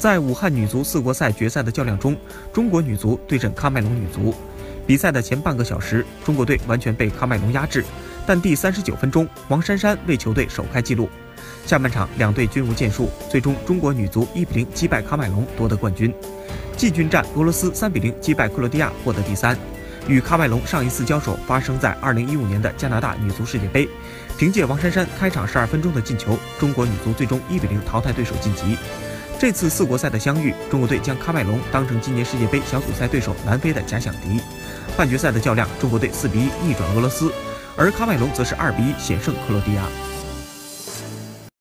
在武汉女足四国赛决赛的较量中，中国女足对阵喀麦隆女足。比赛的前半个小时，中国队完全被喀麦隆压制，但第三十九分钟，王珊珊为球队首开纪录。下半场两队均无建树，最终中国女足一比零击败喀麦隆，夺得冠军。季军战，俄罗斯三比零击败克罗地亚，获得第三。与喀麦隆上一次交手发生在二零一五年的加拿大女足世界杯，凭借王珊珊开场十二分钟的进球，中国女足最终一比零淘汰对手晋级。这次四国赛的相遇，中国队将喀麦隆当成今年世界杯小组赛对手南非的假想敌。半决赛的较量，中国队四比一逆转俄罗斯，而喀麦隆则是二比一险胜克罗地亚。